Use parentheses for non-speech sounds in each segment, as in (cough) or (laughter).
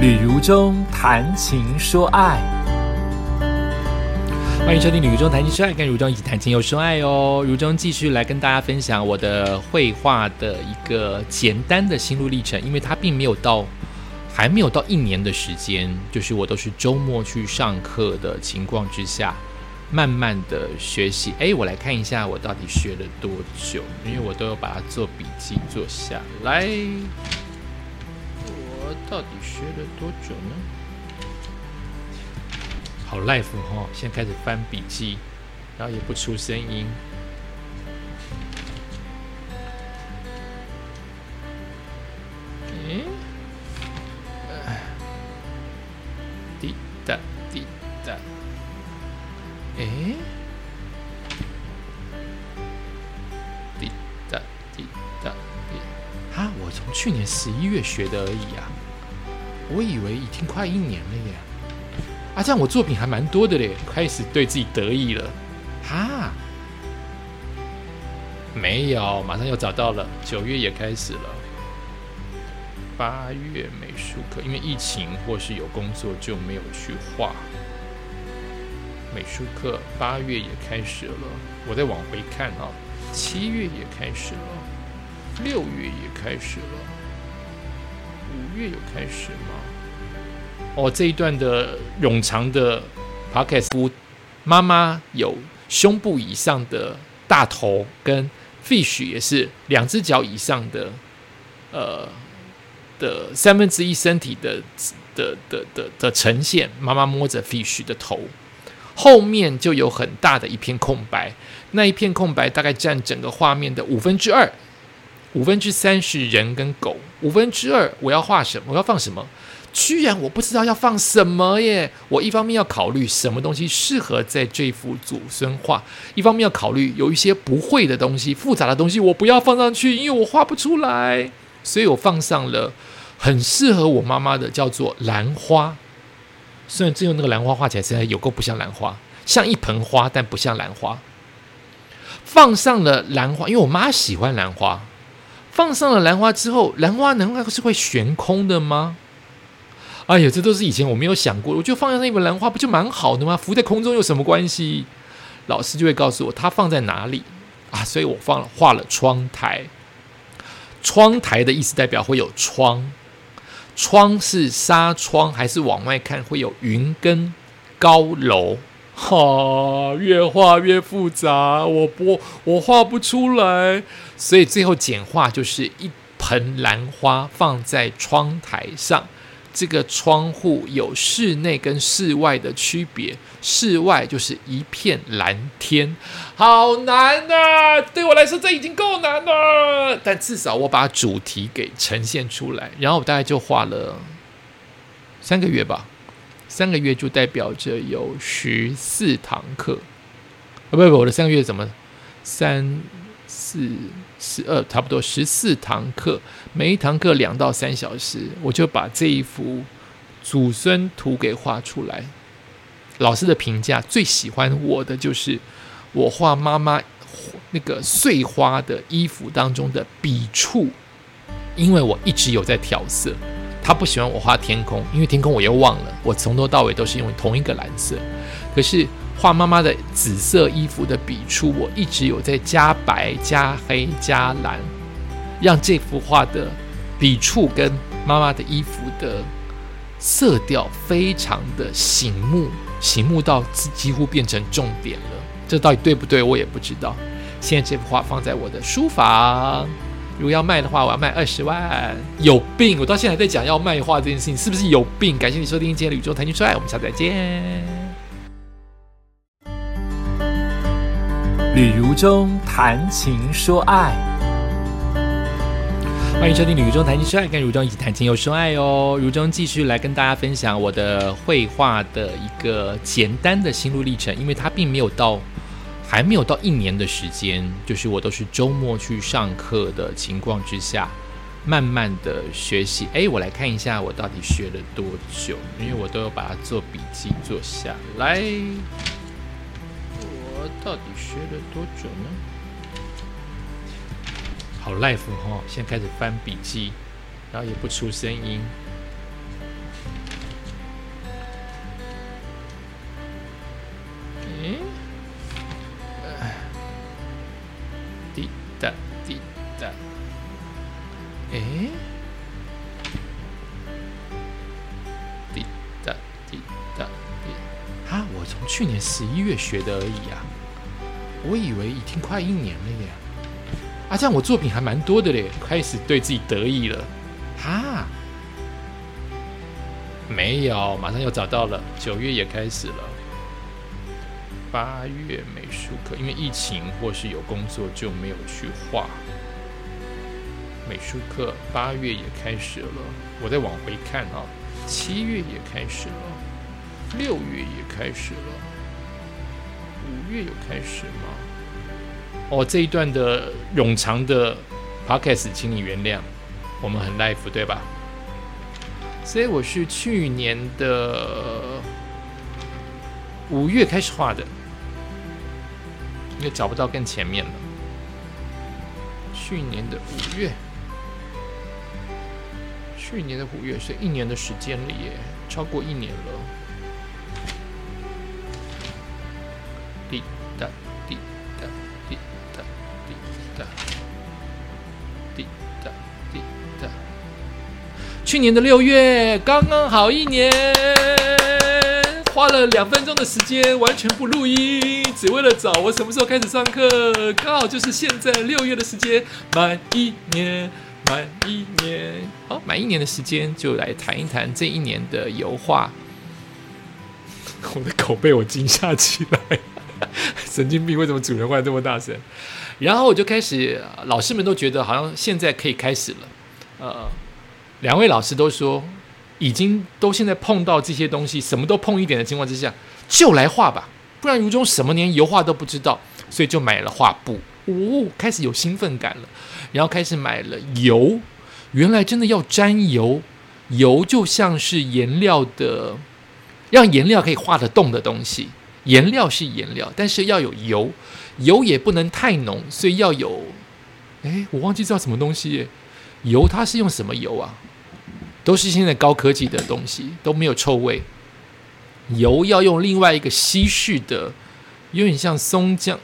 旅如中谈情说爱，欢迎收听《旅如中谈情说爱》，跟如中一起谈情又说爱哦。如中继续来跟大家分享我的绘画的一个简单的心路历程，因为它并没有到还没有到一年的时间，就是我都是周末去上课的情况之下，慢慢的学习。哎，我来看一下我到底学了多久，因为我都有把它做笔记做下来。到底学了多久呢？好 life 哈，现在开始翻笔记，然后也不出声音。诶，滴答滴答，诶，滴答滴答滴，哈，我从去年十一月学的而已啊。我以为已经快一年了耶，啊，这样我作品还蛮多的嘞，开始对自己得意了，哈，没有，马上又找到了，九月也开始了，八月美术课，因为疫情或是有工作就没有去画，美术课八月也开始了，我再往回看啊，七月也开始了，六月也开始了。五月有开始吗？哦，这一段的冗长的 podcast，妈妈有胸部以上的大头，跟 fish 也是两只脚以上的，呃的三分之一身体的的的的的呈现。妈妈摸着 fish 的头，后面就有很大的一片空白，那一片空白大概占整个画面的五分之二。五分之三是人跟狗，五分之二我要画什么？我要放什么？居然我不知道要放什么耶！我一方面要考虑什么东西适合在这幅祖孙画，一方面要考虑有一些不会的东西、复杂的东西我不要放上去，因为我画不出来。所以我放上了很适合我妈妈的，叫做兰花。虽然最后那个兰花画起来实在有够不像兰花，像一盆花，但不像兰花。放上了兰花，因为我妈喜欢兰花。放上了兰花之后，兰花难道是会悬空的吗？哎呀，这都是以前我没有想过。我就放在那盆兰花，不就蛮好的吗？浮在空中有什么关系？老师就会告诉我它放在哪里啊。所以我放了画了窗台。窗台的意思代表会有窗，窗是纱窗还是往外看会有云跟高楼？哈，越画越复杂，我不我画不出来，所以最后简化就是一盆兰花放在窗台上。这个窗户有室内跟室外的区别，室外就是一片蓝天，好难呐！对我来说这已经够难了，但至少我把主题给呈现出来，然后我大概就画了三个月吧。三个月就代表着有十四堂课，啊不不，我的三个月怎么三四十二，差不多十四堂课，每一堂课两到三小时，我就把这一幅祖孙图给画出来。老师的评价最喜欢我的就是我画妈妈那个碎花的衣服当中的笔触，因为我一直有在调色。他不喜欢我画天空，因为天空我又忘了。我从头到尾都是用同一个蓝色，可是画妈妈的紫色衣服的笔触，我一直有在加白、加黑、加蓝，让这幅画的笔触跟妈妈的衣服的色调非常的醒目，醒目到几乎变成重点了。这到底对不对？我也不知道。现在这幅画放在我的书房。如果要卖的话，我要卖二十万。有病！我到现在在讲要卖画这件事情，是不是有病？感谢你收听今天的宇宙谈情说爱，我们下次再见。旅如中谈情说爱，欢迎收听旅中谈情说爱，跟如中一起谈情又说爱哦。如中继续来跟大家分享我的绘画的一个简单的心路历程，因为它并没有到。还没有到一年的时间，就是我都是周末去上课的情况之下，慢慢的学习。诶，我来看一下我到底学了多久，因为我都有把它做笔记做下来。我到底学了多久呢？好，life 哦，现在开始翻笔记，然后也不出声音。诶。哒滴哒。诶，滴哒滴哒滴。啊，我从去年十一月学的而已啊，我以为已经快一年了耶。啊，这样我作品还蛮多的嘞，开始对自己得意了。哈、啊，没有，马上又找到了，九月也开始了。八月美术课，因为疫情或是有工作就没有去画。美术课八月也开始了，我再往回看啊，七月也开始了，六月也开始了，五月有开始吗？哦，这一段的冗长的 podcast，请你原谅，我们很 life 对吧？所以我是去年的五月开始画的，因为找不到更前面了。去年的五月。去年的五月是一年的时间了耶，超过一年了。滴答滴答滴答滴答滴答滴答。去年的六月刚刚好一年，了两分钟的时间，完全不录音，只为了找我什么时候开始上课，刚好就是现在六月的时间，满一年。满一年，好，满一年的时间就来谈一谈这一年的油画。(laughs) 我的口被我惊吓起来，(laughs) 神经病！为什么主人换这么大声？然后我就开始，老师们都觉得好像现在可以开始了。呃，两位老师都说，已经都现在碰到这些东西，什么都碰一点的情况之下，就来画吧，不然如中什么连油画都不知道，所以就买了画布。哦，开始有兴奋感了，然后开始买了油。原来真的要沾油，油就像是颜料的，让颜料可以画得动的东西。颜料是颜料，但是要有油，油也不能太浓，所以要有。哎，我忘记知道什么东西。油它是用什么油啊？都是现在高科技的东西，都没有臭味。油要用另外一个稀释的，有点像松浆。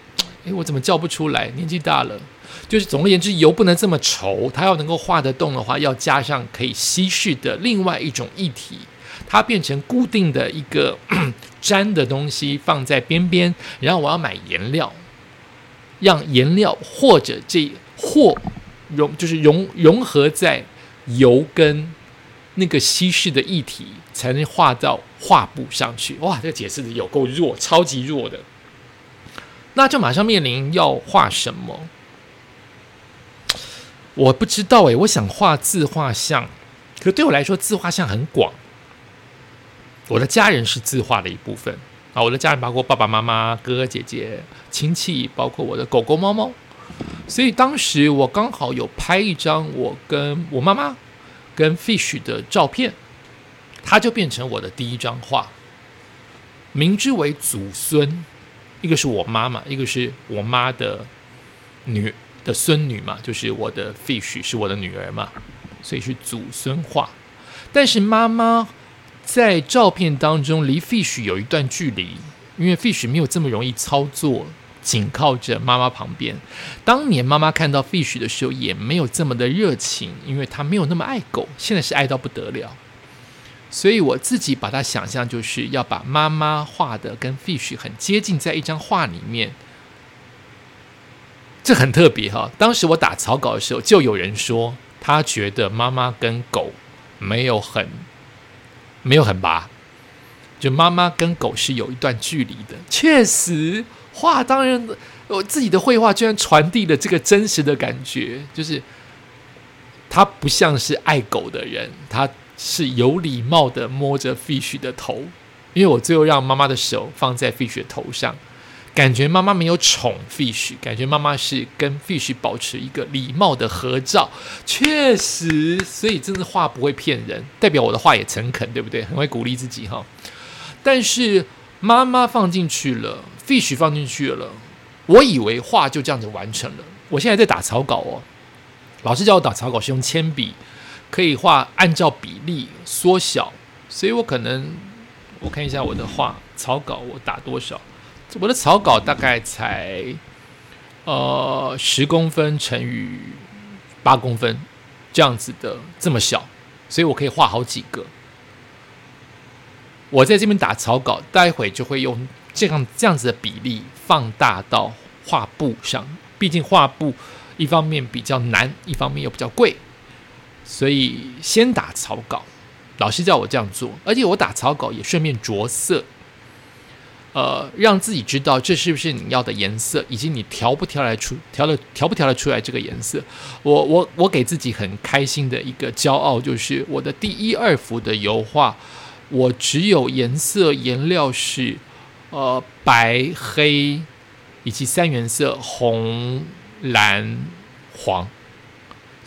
诶，我怎么叫不出来？年纪大了，就是总而言之，油不能这么稠。它要能够画得动的话，要加上可以稀释的另外一种液体，它变成固定的一个 (clears throat) 粘的东西放在边边。然后我要买颜料，让颜料或者这或融就是融融合在油跟那个稀释的液体，才能画到画布上去。哇，这个解释的有够弱，超级弱的。那就马上面临要画什么？我不知道诶，我想画自画像，可对我来说，自画像很广。我的家人是自画的一部分啊，我的家人包括爸爸妈妈、哥哥姐姐、亲戚，包括我的狗狗、猫猫。所以当时我刚好有拍一张我跟我妈妈跟 Fish 的照片，它就变成我的第一张画，名之为祖孙。一个是我妈妈，一个是我妈的女的孙女嘛，就是我的 fish 是我的女儿嘛，所以是祖孙画。但是妈妈在照片当中离 fish 有一段距离，因为 fish 没有这么容易操作，紧靠着妈妈旁边。当年妈妈看到 fish 的时候，也没有这么的热情，因为她没有那么爱狗，现在是爱到不得了。所以我自己把它想象，就是要把妈妈画的跟 fish 很接近，在一张画里面，这很特别哈。当时我打草稿的时候，就有人说他觉得妈妈跟狗没有很没有很拔，就妈妈跟狗是有一段距离的。确实，画当然我自己的绘画居然传递了这个真实的感觉，就是他不像是爱狗的人，他。是有礼貌的摸着 fish 的头，因为我最后让妈妈的手放在 fish 的头上，感觉妈妈没有宠 fish，感觉妈妈是跟 fish 保持一个礼貌的合照。确实，所以真的画不会骗人，代表我的话也诚恳，对不对？很会鼓励自己哈。但是妈妈放进去了，fish 放进去了，我以为画就这样子完成了。我现在在打草稿哦，老师叫我打草稿是用铅笔。可以画按照比例缩小，所以我可能我看一下我的画草稿，我打多少？我的草稿大概才呃十公分乘以八公分这样子的这么小，所以我可以画好几个。我在这边打草稿，待会就会用这样这样子的比例放大到画布上。毕竟画布一方面比较难，一方面又比较贵，所以先打草稿。老师叫我这样做，而且我打草稿也顺便着色。呃，让自己知道这是不是你要的颜色，以及你调不调来出调的调不调得出来这个颜色。我我我给自己很开心的一个骄傲，就是我的第一二幅的油画，我只有颜色颜料是呃白黑以及三原色红蓝黄。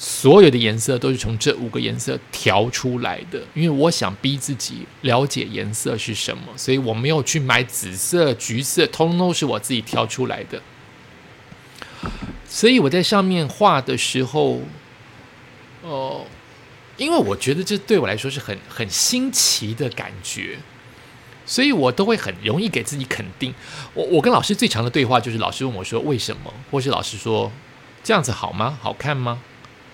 所有的颜色都是从这五个颜色调出来的，因为我想逼自己了解颜色是什么，所以我没有去买紫色、橘色，通通都是我自己挑出来的。所以我在上面画的时候，哦，因为我觉得这对我来说是很很新奇的感觉，所以我都会很容易给自己肯定。我我跟老师最长的对话就是老师问我说为什么，或是老师说这样子好吗？好看吗？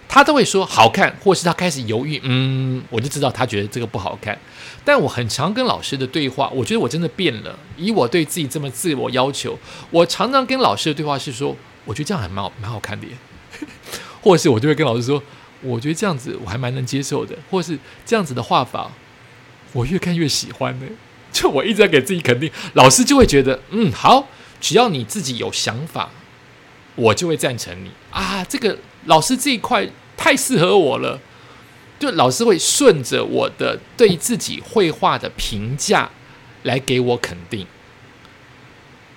他都会说好看，或是他开始犹豫，嗯，我就知道他觉得这个不好看。但我很常跟老师的对话，我觉得我真的变了。以我对自己这么自我要求，我常常跟老师的对话是说，我觉得这样还蛮好，蛮好看的。耶。(laughs) 或是我就会跟老师说，我觉得这样子我还蛮能接受的，或是这样子的画法，我越看越喜欢呢。(laughs) 就我一直在给自己肯定，老师就会觉得，嗯，好，只要你自己有想法，我就会赞成你啊。这个老师这一块。太适合我了，就老师会顺着我的对自己绘画的评价来给我肯定。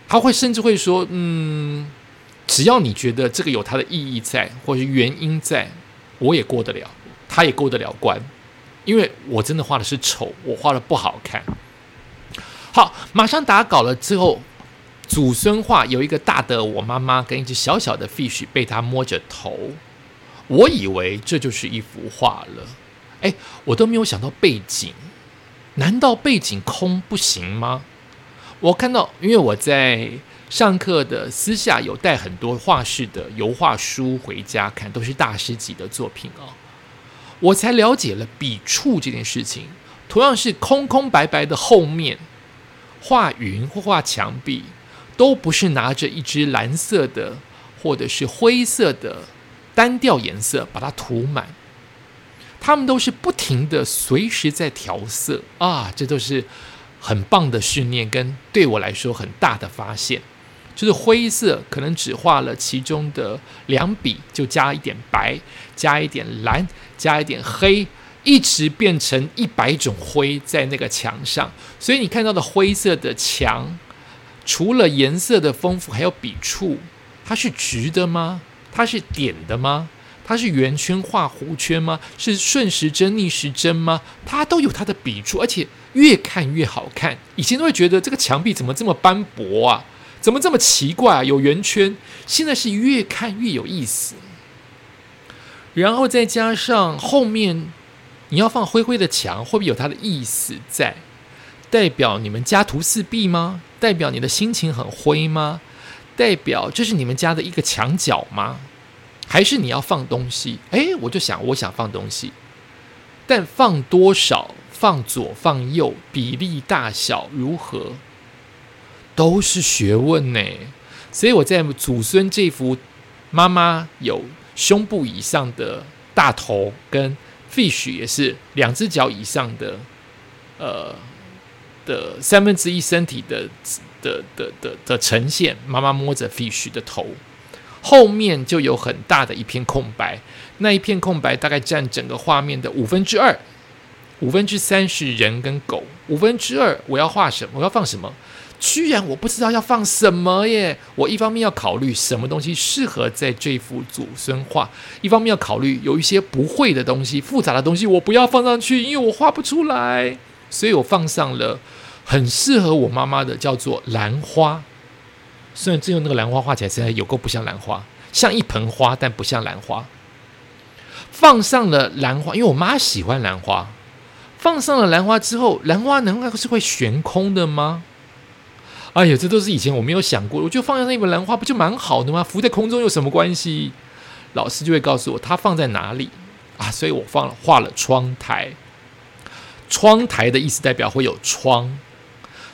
他会甚至会说：“嗯，只要你觉得这个有它的意义在，或是原因在，我也过得了，他也过得了关。因为我真的画的是丑，我画的不好看。”好，马上打稿了之后，祖孙画有一个大的我妈妈跟一只小小的 fish 被他摸着头。我以为这就是一幅画了，哎，我都没有想到背景，难道背景空不行吗？我看到，因为我在上课的私下有带很多画室的油画书回家看，都是大师级的作品哦，我才了解了笔触这件事情。同样是空空白白的后面，画云或画墙壁，都不是拿着一支蓝色的或者是灰色的。单调颜色把它涂满，他们都是不停的随时在调色啊，这都是很棒的训练，跟对我来说很大的发现。就是灰色可能只画了其中的两笔，就加一点白，加一点蓝，加一点黑，一直变成一百种灰在那个墙上。所以你看到的灰色的墙，除了颜色的丰富，还有笔触，它是直的吗？它是点的吗？它是圆圈画弧圈吗？是顺时针逆时针吗？它都有它的笔触，而且越看越好看。以前都会觉得这个墙壁怎么这么斑驳啊？怎么这么奇怪啊？有圆圈，现在是越看越有意思。然后再加上后面你要放灰灰的墙，会不会有它的意思在？代表你们家徒四壁吗？代表你的心情很灰吗？代表这是你们家的一个墙角吗？还是你要放东西？诶，我就想，我想放东西，但放多少、放左、放右、比例大小如何，都是学问呢。所以我在祖孙这幅妈妈有胸部以上的大头，跟 fish 也是两只脚以上的，呃的三分之一身体的。的的的的呈现，妈妈摸着 fish 的头，后面就有很大的一片空白，那一片空白大概占整个画面的五分之二，五分之三是人跟狗，五分之二我要画什么？我要放什么？居然我不知道要放什么耶！我一方面要考虑什么东西适合在这幅祖孙画，一方面要考虑有一些不会的东西、复杂的东西我不要放上去，因为我画不出来，所以我放上了。很适合我妈妈的叫做兰花，虽然最后那个兰花画起来实在有够不像兰花，像一盆花，但不像兰花。放上了兰花，因为我妈喜欢兰花。放上了兰花之后，兰花难道是会悬空的吗？哎呀，这都是以前我没有想过。我就放上一盆兰花，不就蛮好的吗？浮在空中有什么关系？老师就会告诉我它放在哪里啊，所以我放了画了窗台。窗台的意思代表会有窗。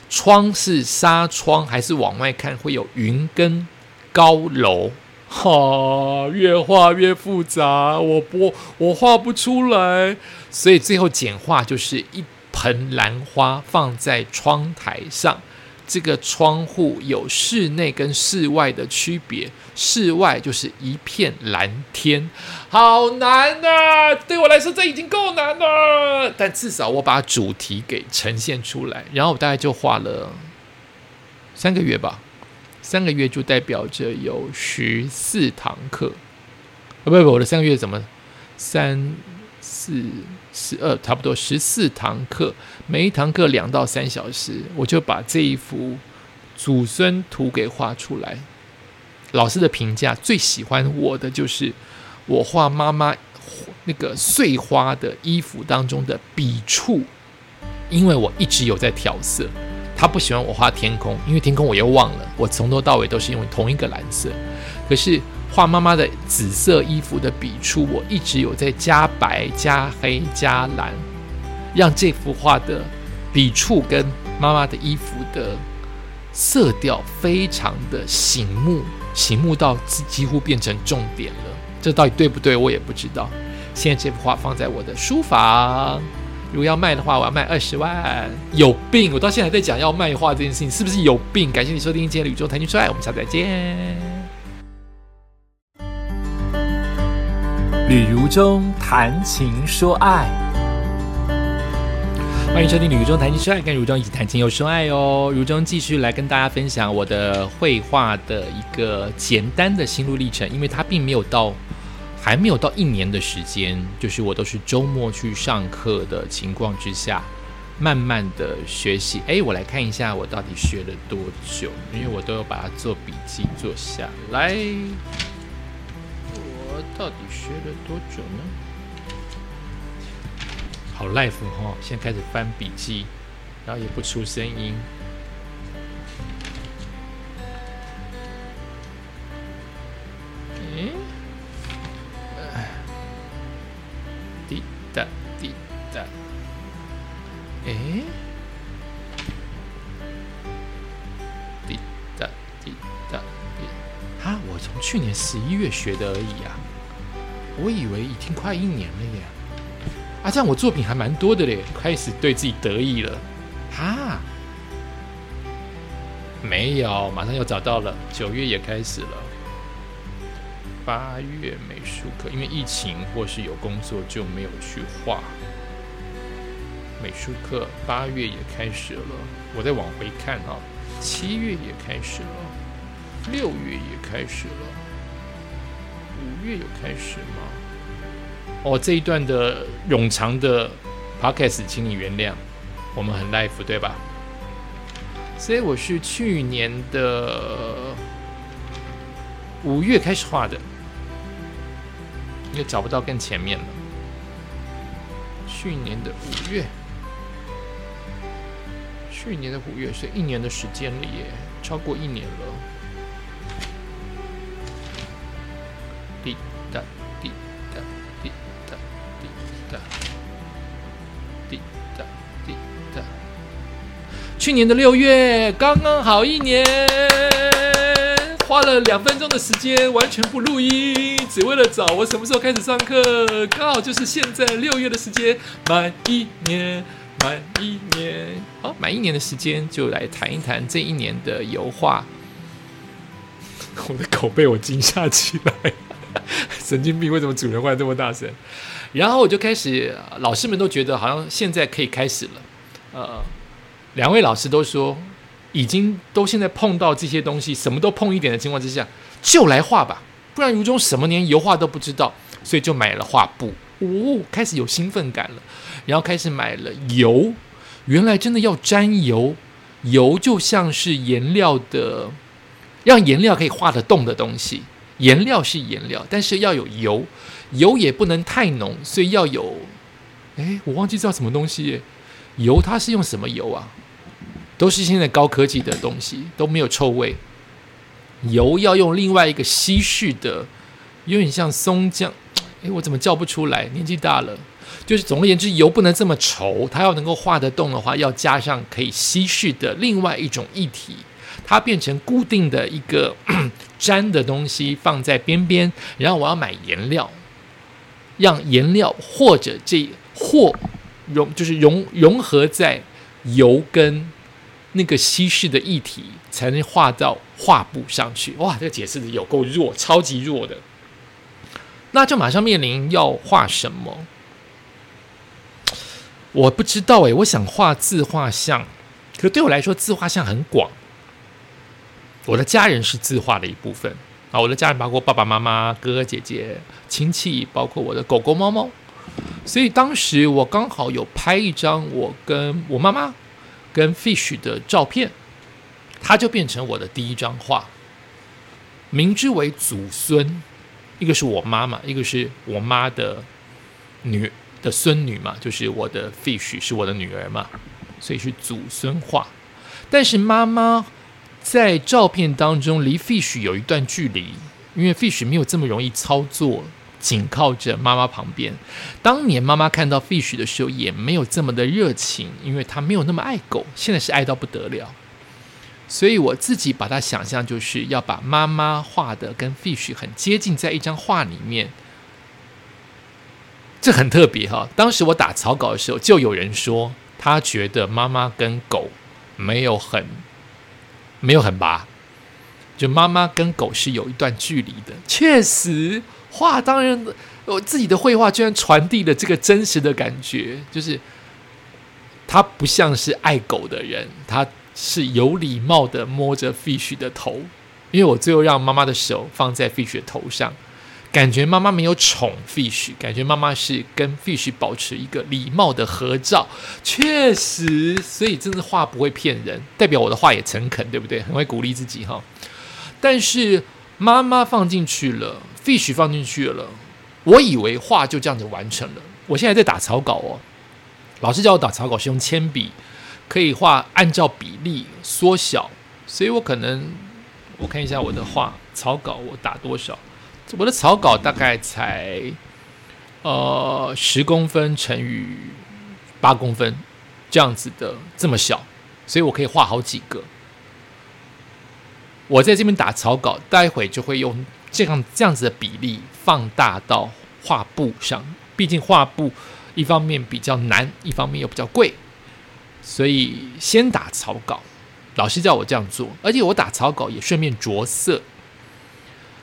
窗是纱窗还是往外看会有云跟高楼？哈，越画越复杂，我不我画不出来，所以最后简化就是一盆兰花放在窗台上。这个窗户有室内跟室外的区别，室外就是一片蓝天，好难啊！对我来说这已经够难了，但至少我把主题给呈现出来，然后我大概就画了三个月吧，三个月就代表着有十四堂课，啊不不，我的三个月怎么三？四十二，差不多十四堂课，每一堂课两到三小时，我就把这一幅祖孙图给画出来。老师的评价最喜欢我的就是我画妈妈那个碎花的衣服当中的笔触，因为我一直有在调色。他不喜欢我画天空，因为天空我又忘了，我从头到尾都是用同一个蓝色。可是。画妈妈的紫色衣服的笔触，我一直有在加白、加黑、加蓝，让这幅画的笔触跟妈妈的衣服的色调非常的醒目，醒目到几乎变成重点了。这到底对不对？我也不知道。现在这幅画放在我的书房，如果要卖的话，我要卖二十万。有病！我到现在还在讲要卖画这件事情，是不是有病？感谢你收听今天的宇宙谈情说爱，我们下次再见。旅如中谈情说爱，欢迎收听《旅如中谈情说爱》，跟如中一起谈情又说爱哦。如中继续来跟大家分享我的绘画的一个简单的心路历程，因为它并没有到还没有到一年的时间，就是我都是周末去上课的情况之下，慢慢的学习。哎，我来看一下我到底学了多久，因为我都有把它做笔记做下来。到底学了多久呢？好 life 哈，现在开始翻笔记，然后也不出声音。嗯，滴答滴答，哎，滴答滴答滴，哈，我从去年十一月学的而已啊。我以为已经快一年了耶，啊，这样我作品还蛮多的嘞，开始对自己得意了，哈，没有，马上又找到了，九月也开始了，八月美术课，因为疫情或是有工作就没有去画，美术课八月也开始了，我再往回看啊，七月也开始了，六月也开始了。五月有开始吗？哦，这一段的冗长的 podcast，请你原谅，我们很 live 对吧？所以我是去年的五月开始画的，因为找不到更前面了。去年的五月，去年的五月是一年的时间里耶，超过一年了。去年的六月，刚刚好一年，花了两分钟的时间，完全不录音，只为了找我什么时候开始上课。刚好就是现在六月的时间，满一年，满一年。好，满一年的时间，就来谈一谈这一年的油画。我的口被我惊吓起来。神经病！为什么主人换这么大声？然后我就开始，老师们都觉得好像现在可以开始了。呃，两位老师都说，已经都现在碰到这些东西，什么都碰一点的情况之下，就来画吧，不然如中什么连油画都不知道，所以就买了画布。哦，开始有兴奋感了，然后开始买了油。原来真的要沾油，油就像是颜料的，让颜料可以画得动的东西。颜料是颜料，但是要有油，油也不能太浓，所以要有，哎，我忘记叫什么东西，油它是用什么油啊？都是现在高科技的东西，都没有臭味。油要用另外一个稀释的，有点像松浆，哎，我怎么叫不出来？年纪大了，就是总而言之，油不能这么稠，它要能够画得动的话，要加上可以稀释的另外一种液体，它变成固定的一个 (clears throat) 粘的东西放在边边，然后我要买颜料，让颜料或者这或融就是融融合在油跟那个稀释的液体，才能画到画布上去。哇，这个解释的有够弱，超级弱的。那就马上面临要画什么？我不知道诶，我想画自画像，可对我来说，自画像很广。我的家人是自画的一部分啊，我的家人包括爸爸妈妈、哥哥姐姐、亲戚，包括我的狗狗、猫猫。所以当时我刚好有拍一张我跟我妈妈跟 Fish 的照片，它就变成我的第一张画，名之为祖孙。一个是我妈妈，一个是我妈的女的孙女嘛，就是我的 fish 是我的女儿嘛，所以是祖孙画。但是妈妈在照片当中离 fish 有一段距离，因为 fish 没有这么容易操作，紧靠着妈妈旁边。当年妈妈看到 fish 的时候，也没有这么的热情，因为她没有那么爱狗，现在是爱到不得了。所以我自己把它想象，就是要把妈妈画的跟 fish 很接近，在一张画里面，这很特别哈。当时我打草稿的时候，就有人说他觉得妈妈跟狗没有很没有很拔，就妈妈跟狗是有一段距离的。确实，画当然我自己的绘画居然传递了这个真实的感觉，就是他不像是爱狗的人，他。是有礼貌的摸着 fish 的头，因为我最后让妈妈的手放在 fish 的头上，感觉妈妈没有宠 fish，感觉妈妈是跟 fish 保持一个礼貌的合照。确实，所以真的画不会骗人，代表我的话也诚恳，对不对？很会鼓励自己哈。但是妈妈放进去了，fish 放进去了，我以为画就这样子完成了。我现在在打草稿哦，老师叫我打草稿是用铅笔。可以画按照比例缩小，所以我可能我看一下我的画草稿，我打多少？我的草稿大概才呃十公分乘以八公分这样子的这么小，所以我可以画好几个。我在这边打草稿，待会就会用这样这样子的比例放大到画布上。毕竟画布一方面比较难，一方面又比较贵。所以先打草稿，老师叫我这样做，而且我打草稿也顺便着色，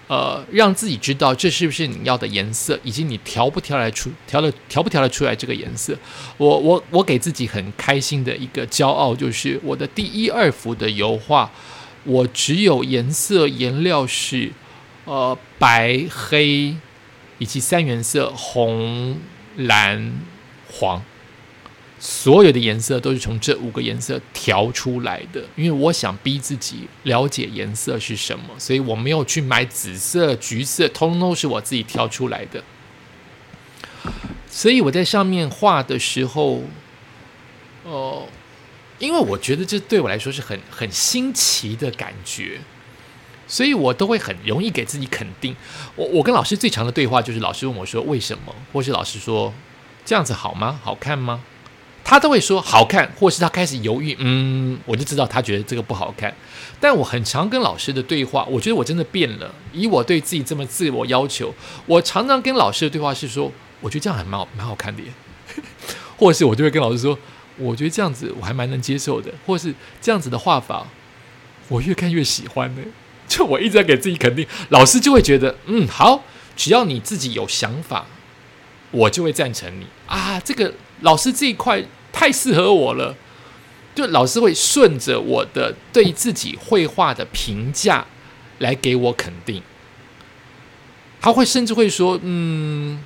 呃，让自己知道这是不是你要的颜色，以及你调不调来出调的调不调得出来这个颜色。我我我给自己很开心的一个骄傲，就是我的第一二幅的油画，我只有颜色颜料是呃白黑以及三原色红蓝黄。所有的颜色都是从这五个颜色调出来的，因为我想逼自己了解颜色是什么，所以我没有去买紫色、橘色，通通都是我自己挑出来的。所以我在上面画的时候，哦，因为我觉得这对我来说是很很新奇的感觉，所以我都会很容易给自己肯定。我我跟老师最长的对话就是老师问我说为什么，或是老师说这样子好吗？好看吗？他都会说好看，或是他开始犹豫，嗯，我就知道他觉得这个不好看。但我很常跟老师的对话，我觉得我真的变了。以我对自己这么自我要求，我常常跟老师的对话是说，我觉得这样还蛮好，蛮好看的。耶。(laughs) 或是我就会跟老师说，我觉得这样子我还蛮能接受的，或是这样子的画法，我越看越喜欢呢。就我一直在给自己肯定，老师就会觉得，嗯，好，只要你自己有想法，我就会赞成你啊，这个。老师这一块太适合我了，就老师会顺着我的对自己绘画的评价来给我肯定。他会甚至会说：“嗯，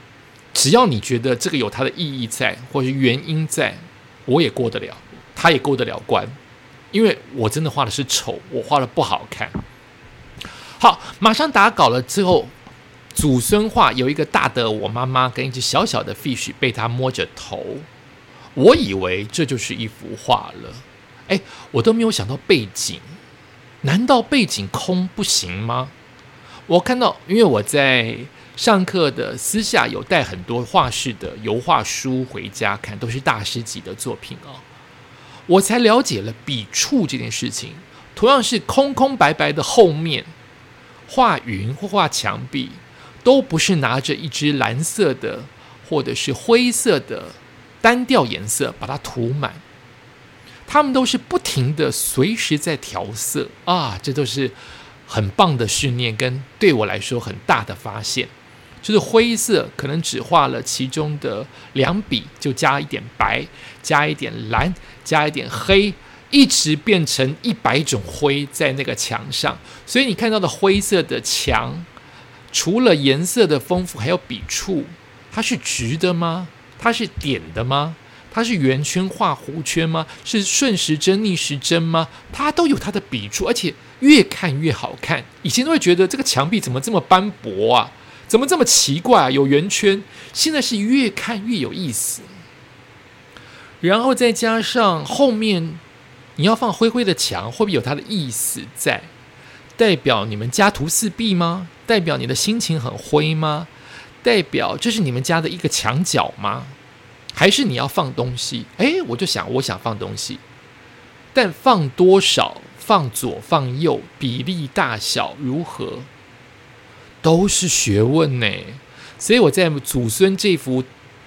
只要你觉得这个有它的意义在，或是原因在，我也过得了，他也过得了关。因为我真的画的是丑，我画的不好看。”好，马上打稿了之后。祖孙画有一个大的我妈妈跟一只小小的 fish 被他摸着头，我以为这就是一幅画了。哎，我都没有想到背景，难道背景空不行吗？我看到，因为我在上课的私下有带很多画室的油画书回家看，都是大师级的作品哦。我才了解了笔触这件事情，同样是空空白白的后面画云或画墙壁，都不是拿着一支蓝色的或者是灰色的单调颜色把它涂满，他们都是不停的随时在调色啊，这都是很棒的训练，跟对我来说很大的发现。就是灰色，可能只画了其中的两笔，就加一点白，加一点蓝，加一点黑，一直变成一百种灰在那个墙上。所以你看到的灰色的墙，除了颜色的丰富，还有笔触，它是直的吗？它是点的吗？它是圆圈画弧圈吗？是顺时针逆时针吗？它都有它的笔触，而且越看越好看。以前都会觉得这个墙壁怎么这么斑驳啊？怎么这么奇怪啊？有圆圈，现在是越看越有意思。然后再加上后面你要放灰灰的墙，会不会有它的意思在？代表你们家徒四壁吗？代表你的心情很灰吗？代表这是你们家的一个墙角吗？还是你要放东西？诶，我就想，我想放东西，但放多少？放左放右，比例大小如何？都是学问呢，所以我在祖孙这幅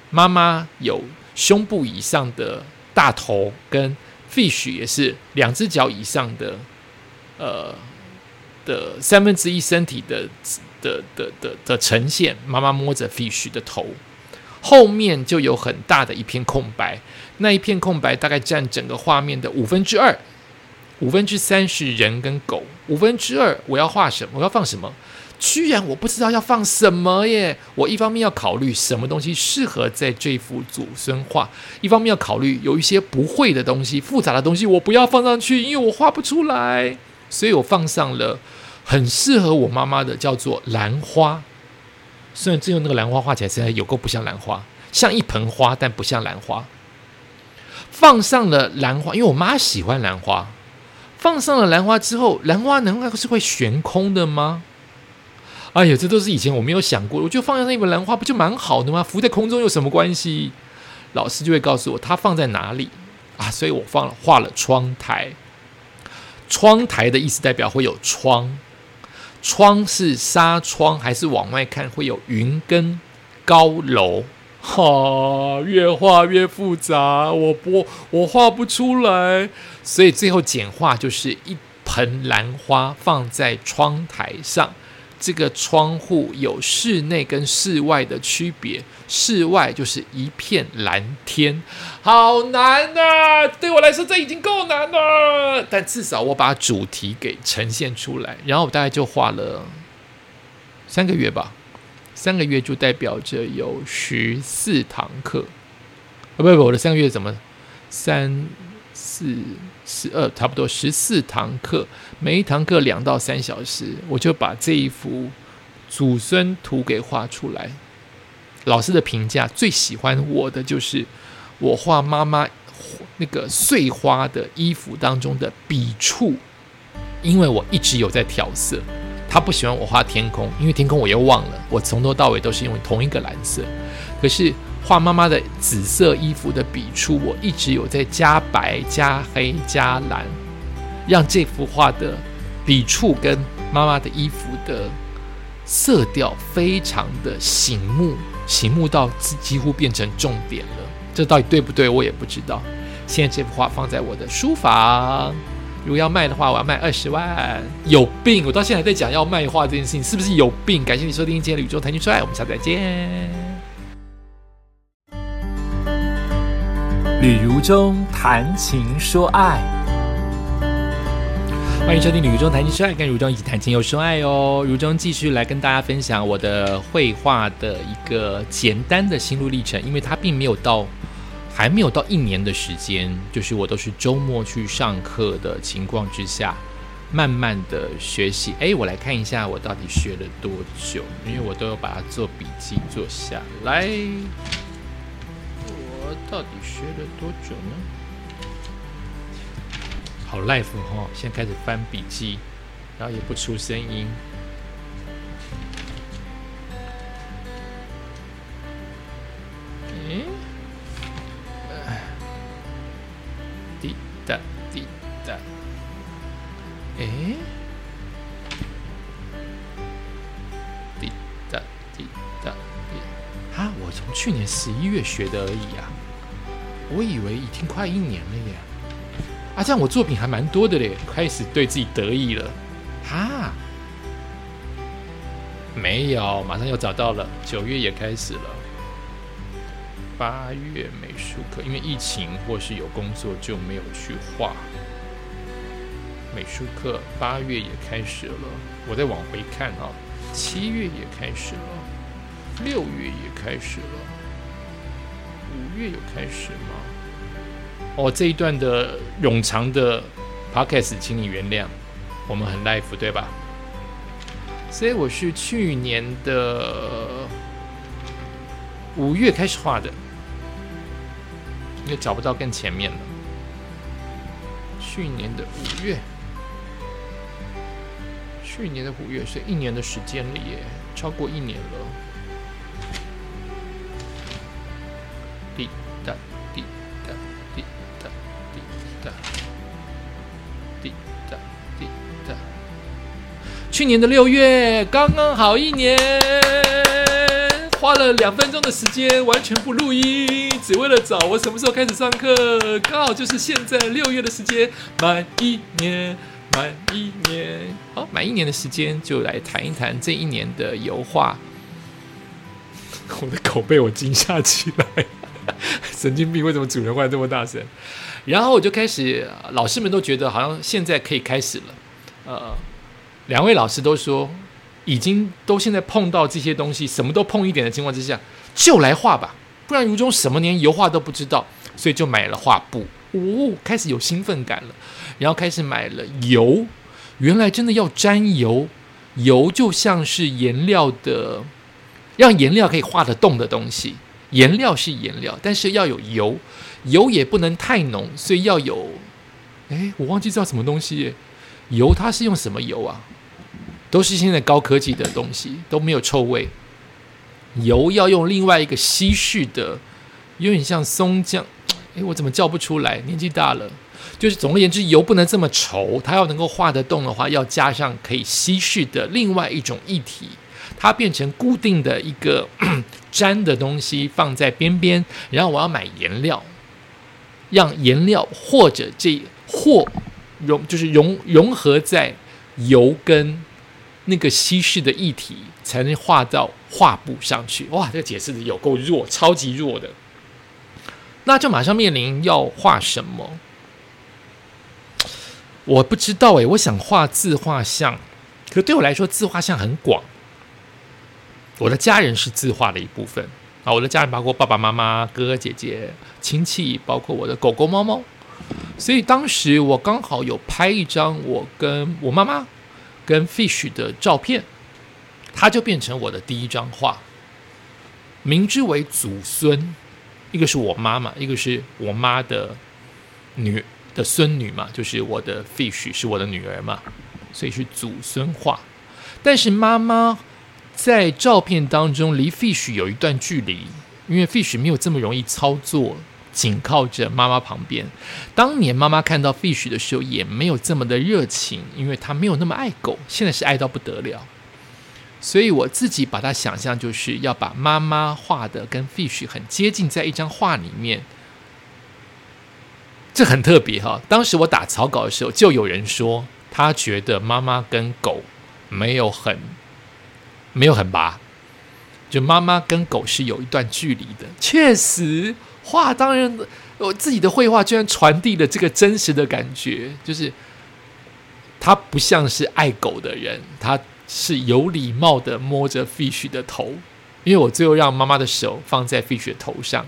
妈妈有胸部以上的大头，跟 fish 也是两只脚以上的，呃的三分之一身体的的的的的呈现。妈妈摸着 fish 的头，后面就有很大的一片空白，那一片空白大概占整个画面的五分之二，五分之三是人跟狗，五分之二我要画什么？我要放什么？居然我不知道要放什么耶！我一方面要考虑什么东西适合在这幅祖孙画，一方面要考虑有一些不会的东西、复杂的东西，我不要放上去，因为我画不出来。所以我放上了很适合我妈妈的，叫做兰花。虽然最后那个兰花画起来实在有够不像兰花，像一盆花，但不像兰花。放上了兰花，因为我妈喜欢兰花。放上了兰花之后，兰花难道是会悬空的吗？哎呀，这都是以前我没有想过，我就放在那一盆兰花，不就蛮好的吗？浮在空中有什么关系？老师就会告诉我它放在哪里啊，所以我放了画了窗台。窗台的意思代表会有窗，窗是纱窗还是往外看会有云跟高楼？哈，越画越复杂，我不我画不出来，所以最后简化就是一盆兰花放在窗台上。这个窗户有室内跟室外的区别，室外就是一片蓝天，好难啊！对我来说这已经够难了，但至少我把主题给呈现出来，然后我大概就画了三个月吧，三个月就代表着有十四堂课，啊不不，我的三个月怎么三？四十二，差不多十四堂课，每一堂课两到三小时，我就把这一幅祖孙图给画出来。老师的评价最喜欢我的就是我画妈妈那个碎花的衣服当中的笔触，因为我一直有在调色。他不喜欢我画天空，因为天空我又忘了，我从头到尾都是用同一个蓝色。可是。画妈妈的紫色衣服的笔触，我一直有在加白、加黑、加蓝，让这幅画的笔触跟妈妈的衣服的色调非常的醒目，醒目到几乎变成重点了。这到底对不对？我也不知道。现在这幅画放在我的书房，如果要卖的话，我要卖二十万。有病！我到现在还在讲要卖画这件事情，是不是有病？感谢你收听今天的宇宙谈情说爱，我们下次再见。吕如中谈情说爱，欢迎收听吕如中谈情说爱，跟如中一起谈情又说爱哦。如中继续来跟大家分享我的绘画的一个简单的心路历程，因为它并没有到还没有到一年的时间，就是我都是周末去上课的情况之下，慢慢的学习。哎，我来看一下我到底学了多久，因为我都有把它做笔记做下来。到底学了多久呢？好 life 哈，在开始翻笔记，然后也不出声音。滴答滴答，诶，滴答滴答，我从去年十一月学的而已啊。我以为已经快一年了耶。啊，这样我作品还蛮多的嘞，开始对自己得意了，哈。没有，马上又找到了。九月也开始了，八月美术课，因为疫情或是有工作就没有去画。美术课八月也开始了，我再往回看啊，七月也开始了，六月也开始了，五月有开始吗？哦，这一段的冗长的 podcast，请你原谅，我们很 life 对吧？所以我是去年的五月开始画的，因为找不到更前面了。去年的五月，去年的五月是一年的时间了耶，超过一年了。去年的六月，刚刚好一年，花了两分钟的时间，完全不录音，只为了找我什么时候开始上课，刚好就是现在六月的时间，满一年，满一年，好，满一年的时间就来谈一谈这一年的油画。我的口被我惊吓起来，(laughs) 神经病，为什么主人话这么大声？然后我就开始，老师们都觉得好像现在可以开始了，呃。两位老师都说，已经都现在碰到这些东西，什么都碰一点的情况之下，就来画吧，不然如中什么连油画都不知道，所以就买了画布，哦，开始有兴奋感了，然后开始买了油，原来真的要沾油，油就像是颜料的，让颜料可以画得动的东西，颜料是颜料，但是要有油，油也不能太浓，所以要有，哎，我忘记叫什么东西，油它是用什么油啊？都是现在高科技的东西，都没有臭味。油要用另外一个稀释的，有点像松酱。诶，我怎么叫不出来？年纪大了，就是总而言之，油不能这么稠，它要能够化得动的话，要加上可以稀释的另外一种液体，它变成固定的一个 (clears throat) 粘的东西放在边边。然后我要买颜料，让颜料或者这或融就是融融合在油跟。那个稀释的液体才能画到画布上去。哇，这个解释的有够弱，超级弱的。那就马上面临要画什么？我不知道诶，我想画自画像，可对我来说，自画像很广。我的家人是自画的一部分啊，我的家人包括爸爸妈妈、哥哥姐姐、亲戚，包括我的狗狗、猫猫。所以当时我刚好有拍一张我跟我妈妈。跟 fish 的照片，它就变成我的第一张画，名之为祖孙，一个是我妈妈，一个是我妈的女的孙女嘛，就是我的 fish 是我的女儿嘛，所以是祖孙画。但是妈妈在照片当中离 fish 有一段距离，因为 fish 没有这么容易操作。紧靠着妈妈旁边。当年妈妈看到 Fish 的时候，也没有这么的热情，因为她没有那么爱狗。现在是爱到不得了。所以我自己把它想象，就是要把妈妈画的跟 Fish 很接近，在一张画里面。这很特别哈。当时我打草稿的时候，就有人说他觉得妈妈跟狗没有很没有很拔，就妈妈跟狗是有一段距离的。确实。画当然，我自己的绘画居然传递了这个真实的感觉，就是他不像是爱狗的人，他是有礼貌的摸着 fish 的头，因为我最后让妈妈的手放在 fish 的头上，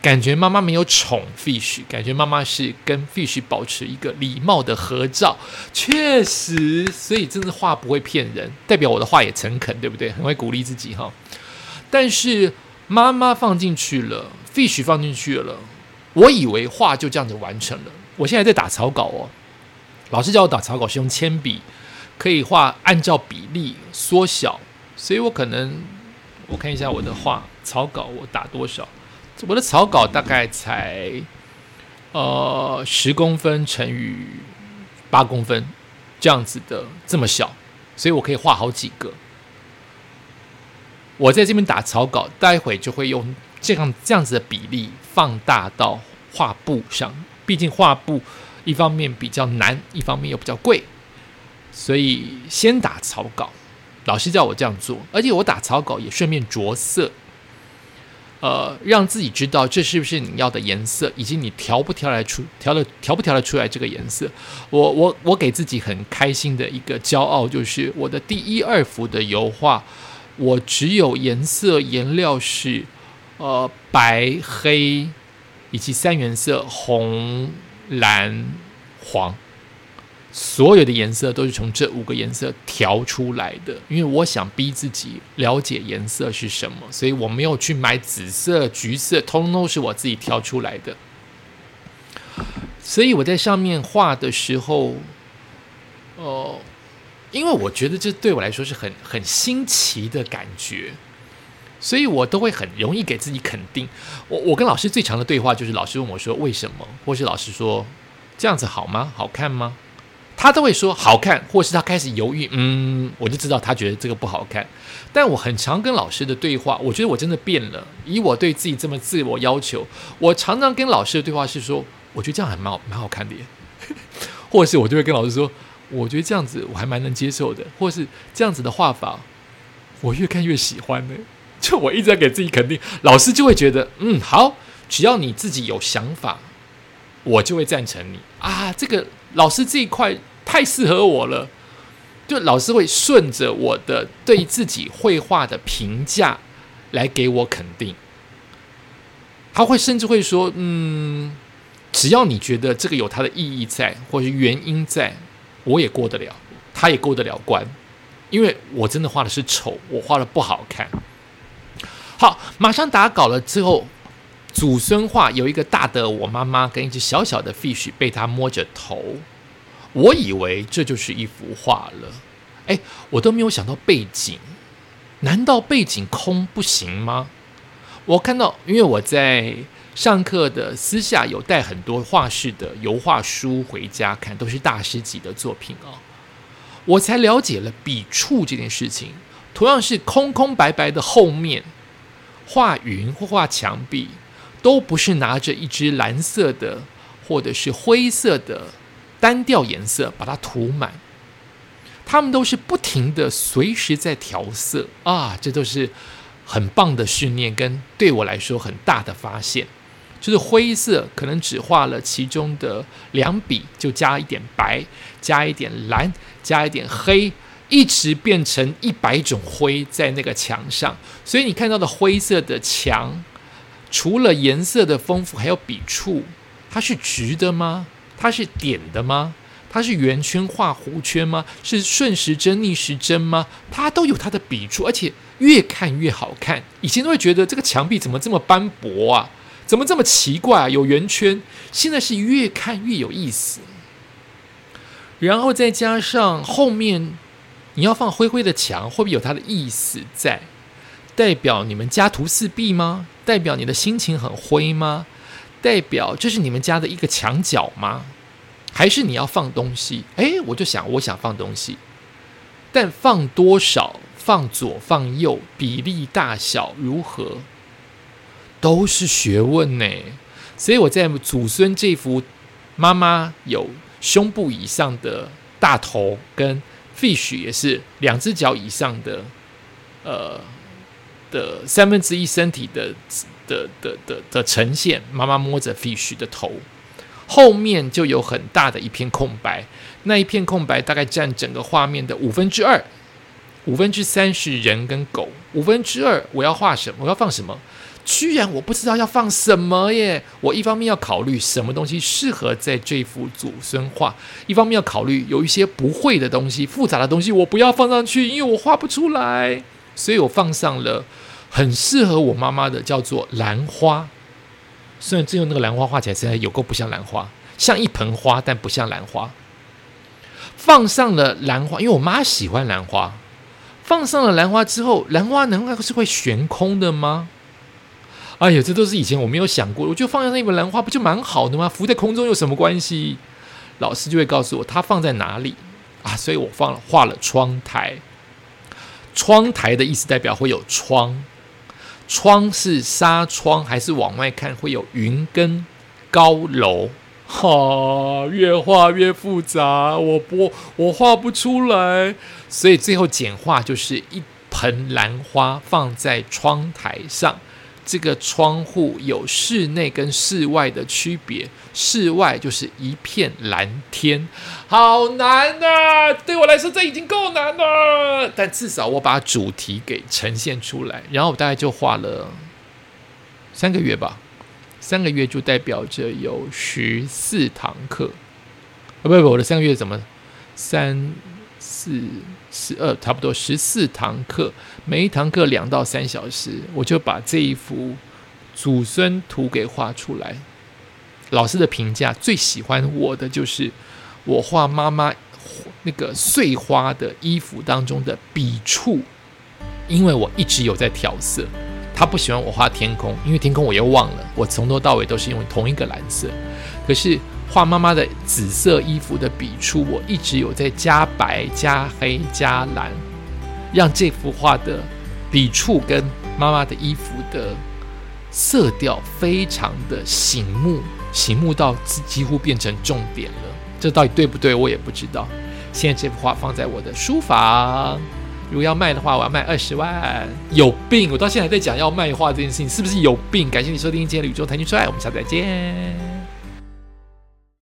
感觉妈妈没有宠 fish，感觉妈妈是跟 fish 保持一个礼貌的合照，确实，所以真的画不会骗人，代表我的画也诚恳，对不对？很会鼓励自己哈，但是妈妈放进去了。Fish 放进去了，我以为画就这样子完成了。我现在在打草稿哦，老师叫我打草稿是用铅笔，可以画按照比例缩小，所以我可能我看一下我的画草稿我打多少，我的草稿大概才呃十公分乘以八公分这样子的这么小，所以我可以画好几个。我在这边打草稿，待会就会用这样这样子的比例放大到画布上。毕竟画布一方面比较难，一方面又比较贵，所以先打草稿。老师叫我这样做，而且我打草稿也顺便着色，呃，让自己知道这是不是你要的颜色，以及你调不调来出调的调不调得出来这个颜色。我我我给自己很开心的一个骄傲，就是我的第一二幅的油画。我只有颜色颜料是，呃，白黑以及三原色红蓝黄，所有的颜色都是从这五个颜色调出来的。因为我想逼自己了解颜色是什么，所以我没有去买紫色、橘色，通通都是我自己挑出来的。所以我在上面画的时候，哦。因为我觉得这对我来说是很很新奇的感觉，所以我都会很容易给自己肯定。我我跟老师最长的对话就是老师问我说为什么，或是老师说这样子好吗？好看吗？他都会说好看，或是他开始犹豫，嗯，我就知道他觉得这个不好看。但我很常跟老师的对话，我觉得我真的变了。以我对自己这么自我要求，我常常跟老师的对话是说，我觉得这样还蛮好蛮好看的，耶，(laughs) 或是我就会跟老师说。我觉得这样子我还蛮能接受的，或是这样子的画法，我越看越喜欢呢。就我一直在给自己肯定，老师就会觉得，嗯，好，只要你自己有想法，我就会赞成你啊。这个老师这一块太适合我了，就老师会顺着我的对自己绘画的评价来给我肯定。他会甚至会说，嗯，只要你觉得这个有它的意义在，或是原因在。我也过得了，他也过得了关，因为我真的画的是丑，我画的不好看。好，马上打稿了之后，祖孙画有一个大的我妈妈跟一只小小的 fish 被他摸着头，我以为这就是一幅画了，哎，我都没有想到背景，难道背景空不行吗？我看到，因为我在。上课的私下有带很多画室的油画书回家看，都是大师级的作品哦。我才了解了笔触这件事情。同样是空空白白的后面，画云或画墙壁，都不是拿着一支蓝色的或者是灰色的单调颜色把它涂满，他们都是不停的随时在调色啊！这都是很棒的训练，跟对我来说很大的发现。就是灰色，可能只画了其中的两笔，就加一点白，加一点蓝，加一点黑，一直变成一百种灰在那个墙上。所以你看到的灰色的墙，除了颜色的丰富，还有笔触。它是直的吗？它是点的吗？它是圆圈画弧圈吗？是顺时针逆时针吗？它都有它的笔触，而且越看越好看。以前都会觉得这个墙壁怎么这么斑驳啊？怎么这么奇怪啊？有圆圈，现在是越看越有意思。然后再加上后面你要放灰灰的墙，会不会有它的意思在？代表你们家徒四壁吗？代表你的心情很灰吗？代表这是你们家的一个墙角吗？还是你要放东西？哎，我就想，我想放东西，但放多少？放左放右？比例大小如何？都是学问呢，所以我在祖孙这幅妈妈有胸部以上的大头，跟 fish 也是两只脚以上的，呃的三分之一身体的的的的的呈现。妈妈摸着 fish 的头，后面就有很大的一片空白，那一片空白大概占整个画面的五分之二，五分之三是人跟狗，五分之二我要画什么？我要放什么？居然我不知道要放什么耶！我一方面要考虑什么东西适合在这幅祖孙画，一方面要考虑有一些不会的东西、复杂的东西，我不要放上去，因为我画不出来。所以我放上了很适合我妈妈的，叫做兰花。虽然最后那个兰花画起来实在有够不像兰花，像一盆花，但不像兰花。放上了兰花，因为我妈喜欢兰花。放上了兰花之后，兰花难道是会悬空的吗？哎呀，这都是以前我没有想过，我就放在那一盆兰花不就蛮好的吗？浮在空中有什么关系？老师就会告诉我它放在哪里啊，所以我放了画了窗台。窗台的意思代表会有窗，窗是纱窗还是往外看会有云跟高楼？哈，越画越复杂，我不我画不出来，所以最后简化就是一盆兰花放在窗台上。这个窗户有室内跟室外的区别，室外就是一片蓝天，好难啊！对我来说这已经够难了，但至少我把主题给呈现出来，然后我大概就画了三个月吧，三个月就代表着有十四堂课，啊不不，我的三个月怎么三？四十二，差不多十四堂课，每一堂课两到三小时，我就把这一幅祖孙图给画出来。老师的评价最喜欢我的就是我画妈妈那个碎花的衣服当中的笔触，因为我一直有在调色。他不喜欢我画天空，因为天空我又忘了，我从头到尾都是用同一个蓝色。可是。画妈妈的紫色衣服的笔触，我一直有在加白、加黑、加蓝，让这幅画的笔触跟妈妈的衣服的色调非常的醒目，醒目到几乎变成重点了。这到底对不对？我也不知道。现在这幅画放在我的书房，如果要卖的话，我要卖二十万。有病！我到现在还在讲要卖画这件事情，是不是有病？感谢你收听今天的宇宙谈情说爱，我们下次再见。